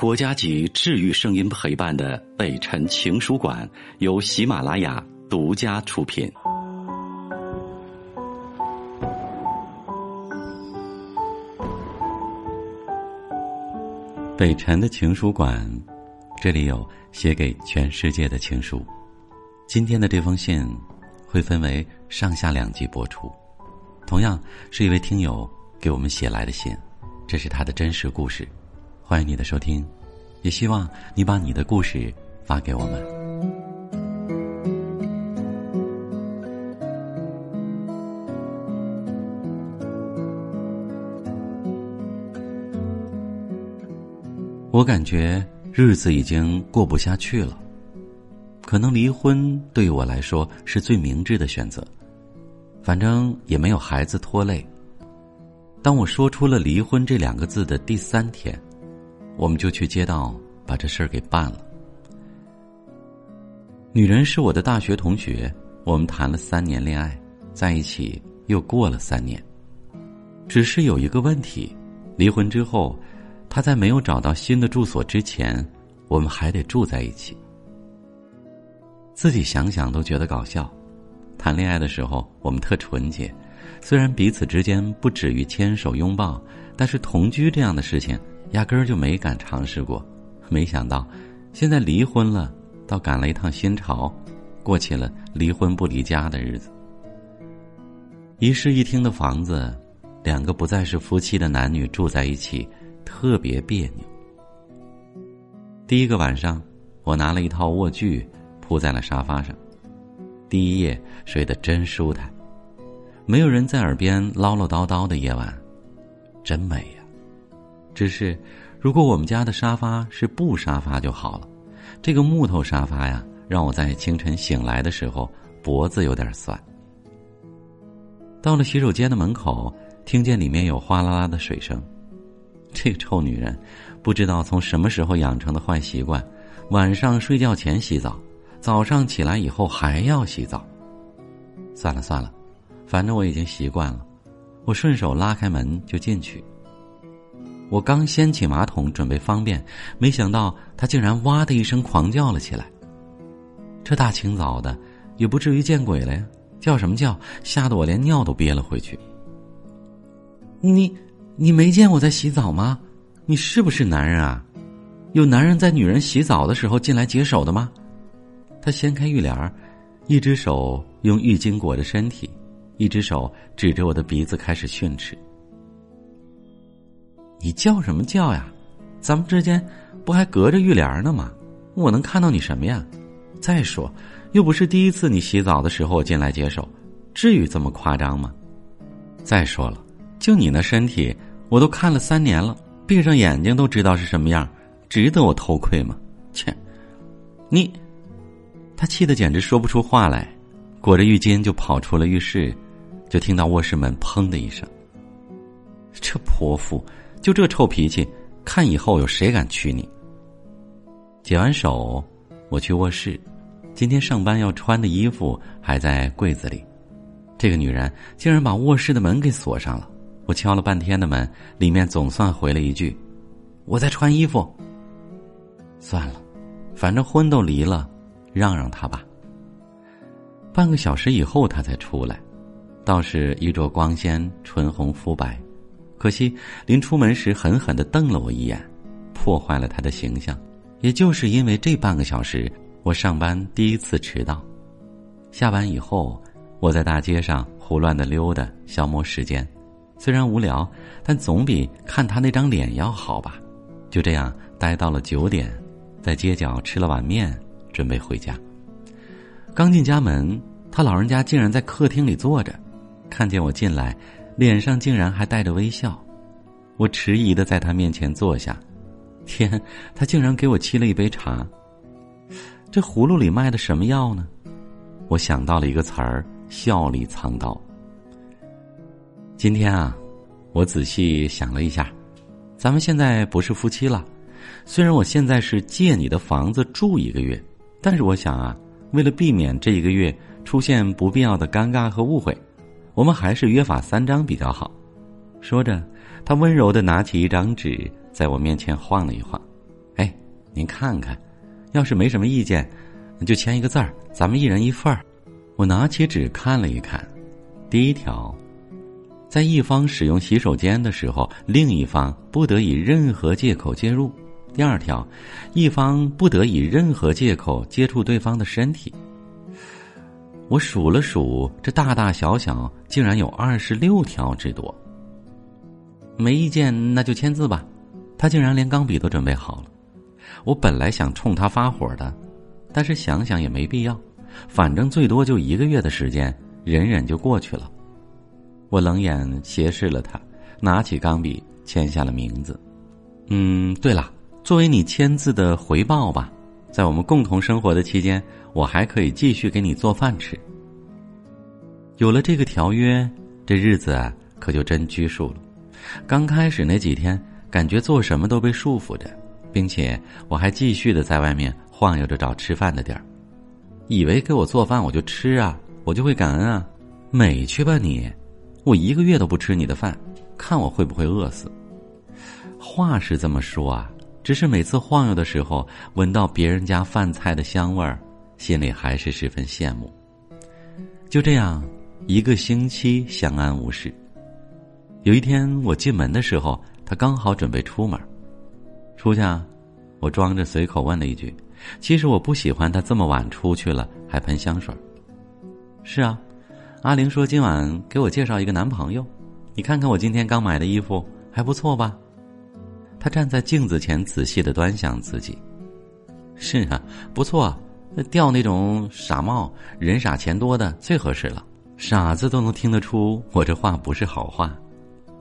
国家级治愈声音陪伴的《北辰情书馆》由喜马拉雅独家出品。北辰的情书馆，这里有写给全世界的情书。今天的这封信会分为上下两集播出。同样是一位听友给我们写来的信，这是他的真实故事。欢迎你的收听，也希望你把你的故事发给我们。我感觉日子已经过不下去了，可能离婚对于我来说是最明智的选择，反正也没有孩子拖累。当我说出了离婚这两个字的第三天。我们就去街道把这事儿给办了。女人是我的大学同学，我们谈了三年恋爱，在一起又过了三年。只是有一个问题，离婚之后，她在没有找到新的住所之前，我们还得住在一起。自己想想都觉得搞笑。谈恋爱的时候，我们特纯洁，虽然彼此之间不止于牵手拥抱，但是同居这样的事情。压根儿就没敢尝试过，没想到，现在离婚了，倒赶了一趟新潮，过起了离婚不离家的日子。一室一厅的房子，两个不再是夫妻的男女住在一起，特别别扭。第一个晚上，我拿了一套卧具铺在了沙发上，第一夜睡得真舒坦，没有人在耳边唠唠叨叨的夜晚，真美呀。只是，如果我们家的沙发是布沙发就好了。这个木头沙发呀，让我在清晨醒来的时候脖子有点酸。到了洗手间的门口，听见里面有哗啦啦的水声。这个臭女人，不知道从什么时候养成的坏习惯：晚上睡觉前洗澡，早上起来以后还要洗澡。算了算了，反正我已经习惯了。我顺手拉开门就进去。我刚掀起马桶准备方便，没想到他竟然哇的一声狂叫了起来。这大清早的，也不至于见鬼了呀！叫什么叫？吓得我连尿都憋了回去。你，你没见我在洗澡吗？你是不是男人啊？有男人在女人洗澡的时候进来解手的吗？他掀开浴帘一只手用浴巾裹着身体，一只手指着我的鼻子开始训斥。你叫什么叫呀？咱们之间不还隔着浴帘呢吗？我能看到你什么呀？再说，又不是第一次你洗澡的时候进来接手，至于这么夸张吗？再说了，就你那身体，我都看了三年了，闭上眼睛都知道是什么样，值得我偷窥吗？切！你，他气得简直说不出话来，裹着浴巾就跑出了浴室，就听到卧室门砰的一声。这泼妇！就这臭脾气，看以后有谁敢娶你？解完手，我去卧室，今天上班要穿的衣服还在柜子里。这个女人竟然把卧室的门给锁上了。我敲了半天的门，里面总算回了一句：“我在穿衣服。”算了，反正婚都离了，让让她吧。半个小时以后，她才出来，倒是衣着光鲜，唇红肤白。可惜，临出门时狠狠的瞪了我一眼，破坏了他的形象。也就是因为这半个小时，我上班第一次迟到。下班以后，我在大街上胡乱的溜达，消磨时间。虽然无聊，但总比看他那张脸要好吧。就这样待到了九点，在街角吃了碗面，准备回家。刚进家门，他老人家竟然在客厅里坐着，看见我进来。脸上竟然还带着微笑，我迟疑的在他面前坐下。天，他竟然给我沏了一杯茶。这葫芦里卖的什么药呢？我想到了一个词儿：笑里藏刀。今天啊，我仔细想了一下，咱们现在不是夫妻了。虽然我现在是借你的房子住一个月，但是我想啊，为了避免这一个月出现不必要的尴尬和误会。我们还是约法三章比较好。说着，他温柔的拿起一张纸，在我面前晃了一晃。哎您看看，要是没什么意见，就签一个字儿，咱们一人一份儿。我拿起纸看了一看，第一条，在一方使用洗手间的时候，另一方不得以任何借口介入；第二条，一方不得以任何借口接触对方的身体。我数了数，这大大小小竟然有二十六条之多。没意见，那就签字吧。他竟然连钢笔都准备好了。我本来想冲他发火的，但是想想也没必要，反正最多就一个月的时间，忍忍就过去了。我冷眼斜视了他，拿起钢笔签下了名字。嗯，对了，作为你签字的回报吧，在我们共同生活的期间，我还可以继续给你做饭吃。有了这个条约，这日子啊，可就真拘束了。刚开始那几天，感觉做什么都被束缚着，并且我还继续的在外面晃悠着找吃饭的地儿，以为给我做饭我就吃啊，我就会感恩啊，美去吧你！我一个月都不吃你的饭，看我会不会饿死？话是这么说啊，只是每次晃悠的时候，闻到别人家饭菜的香味儿，心里还是十分羡慕。就这样，一个星期相安无事。有一天我进门的时候，他刚好准备出门。出去啊？我装着随口问了一句。其实我不喜欢他这么晚出去了还喷香水。是啊，阿玲说今晚给我介绍一个男朋友。你看看我今天刚买的衣服还不错吧？他站在镜子前仔细的端详自己。是啊，不错，掉那种傻帽，人傻钱多的最合适了。傻子都能听得出我这话不是好话。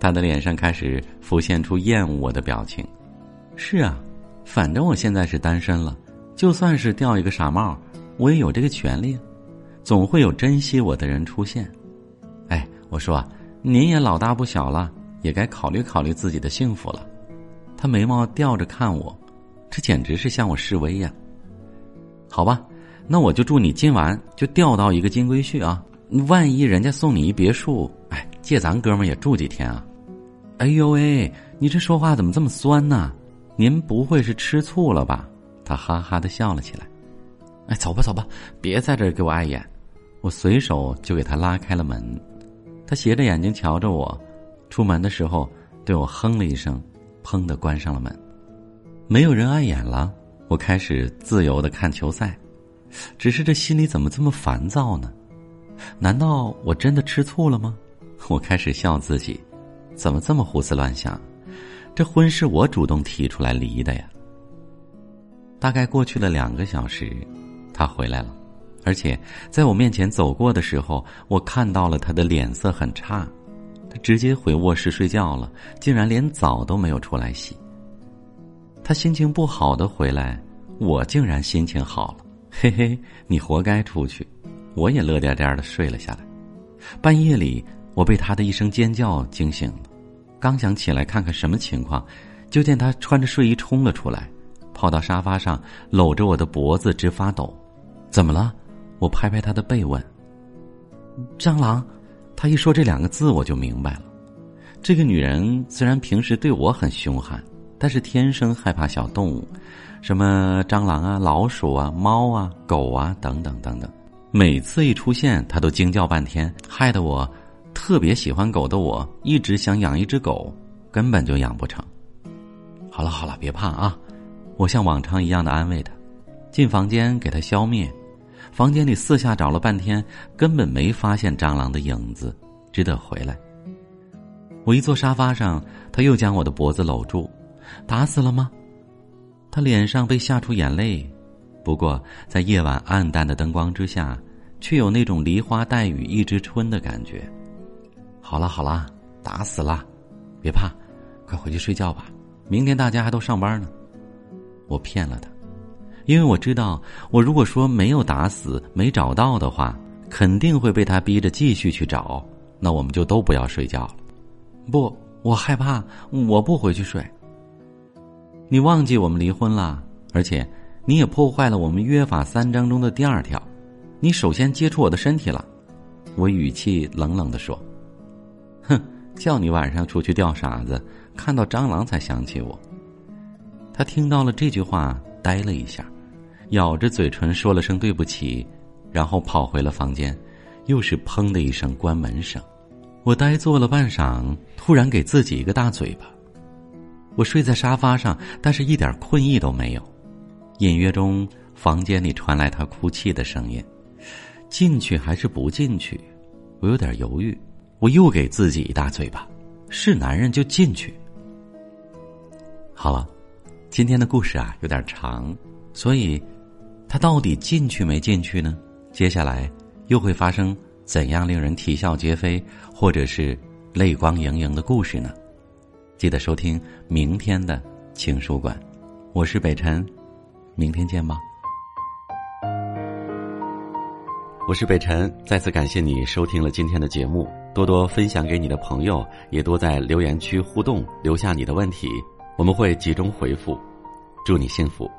他的脸上开始浮现出厌恶我的表情。是啊，反正我现在是单身了，就算是掉一个傻帽，我也有这个权利。总会有珍惜我的人出现。哎，我说啊，您也老大不小了，也该考虑考虑自己的幸福了。眉毛吊着看我，这简直是向我示威呀。好吧，那我就祝你今晚就钓到一个金龟婿啊！万一人家送你一别墅，哎，借咱哥们也住几天啊？哎呦喂，你这说话怎么这么酸呢？您不会是吃醋了吧？他哈哈的笑了起来。哎，走吧走吧，别在这儿给我碍眼。我随手就给他拉开了门。他斜着眼睛瞧着我，出门的时候对我哼了一声，砰的关上了门。没有人碍眼了，我开始自由的看球赛。只是这心里怎么这么烦躁呢？难道我真的吃醋了吗？我开始笑自己。怎么这么胡思乱想？这婚是我主动提出来离的呀。大概过去了两个小时，他回来了，而且在我面前走过的时候，我看到了他的脸色很差，他直接回卧室睡觉了，竟然连澡都没有出来洗。他心情不好的回来，我竟然心情好了，嘿嘿，你活该出去，我也乐颠颠的睡了下来。半夜里。我被他的一声尖叫惊醒了，刚想起来看看什么情况，就见他穿着睡衣冲了出来，跑到沙发上搂着我的脖子直发抖。怎么了？我拍拍他的背问。蟑螂，他一说这两个字我就明白了。这个女人虽然平时对我很凶悍，但是天生害怕小动物，什么蟑螂啊、老鼠啊、猫啊、狗啊等等等等。每次一出现，她都惊叫半天，害得我。特别喜欢狗的我，一直想养一只狗，根本就养不成。好了好了，别怕啊！我像往常一样的安慰他，进房间给他消灭。房间里四下找了半天，根本没发现蟑螂的影子，只得回来。我一坐沙发上，他又将我的脖子搂住，打死了吗？他脸上被吓出眼泪，不过在夜晚暗淡的灯光之下，却有那种梨花带雨一枝春的感觉。好了好了，打死了，别怕，快回去睡觉吧。明天大家还都上班呢。我骗了他，因为我知道，我如果说没有打死、没找到的话，肯定会被他逼着继续去找。那我们就都不要睡觉了。不，我害怕，我不回去睡。你忘记我们离婚了，而且你也破坏了我们约法三章中的第二条，你首先接触我的身体了。我语气冷冷的说。哼，叫你晚上出去钓傻子，看到蟑螂才想起我。他听到了这句话，呆了一下，咬着嘴唇说了声对不起，然后跑回了房间，又是砰的一声关门声。我呆坐了半晌，突然给自己一个大嘴巴。我睡在沙发上，但是一点困意都没有。隐约中，房间里传来他哭泣的声音。进去还是不进去？我有点犹豫。我又给自己一大嘴巴。是男人就进去。好了，今天的故事啊有点长，所以他到底进去没进去呢？接下来又会发生怎样令人啼笑皆非，或者是泪光盈盈的故事呢？记得收听明天的情书馆，我是北辰，明天见吧。我是北辰，再次感谢你收听了今天的节目。多多分享给你的朋友，也多在留言区互动，留下你的问题，我们会集中回复。祝你幸福。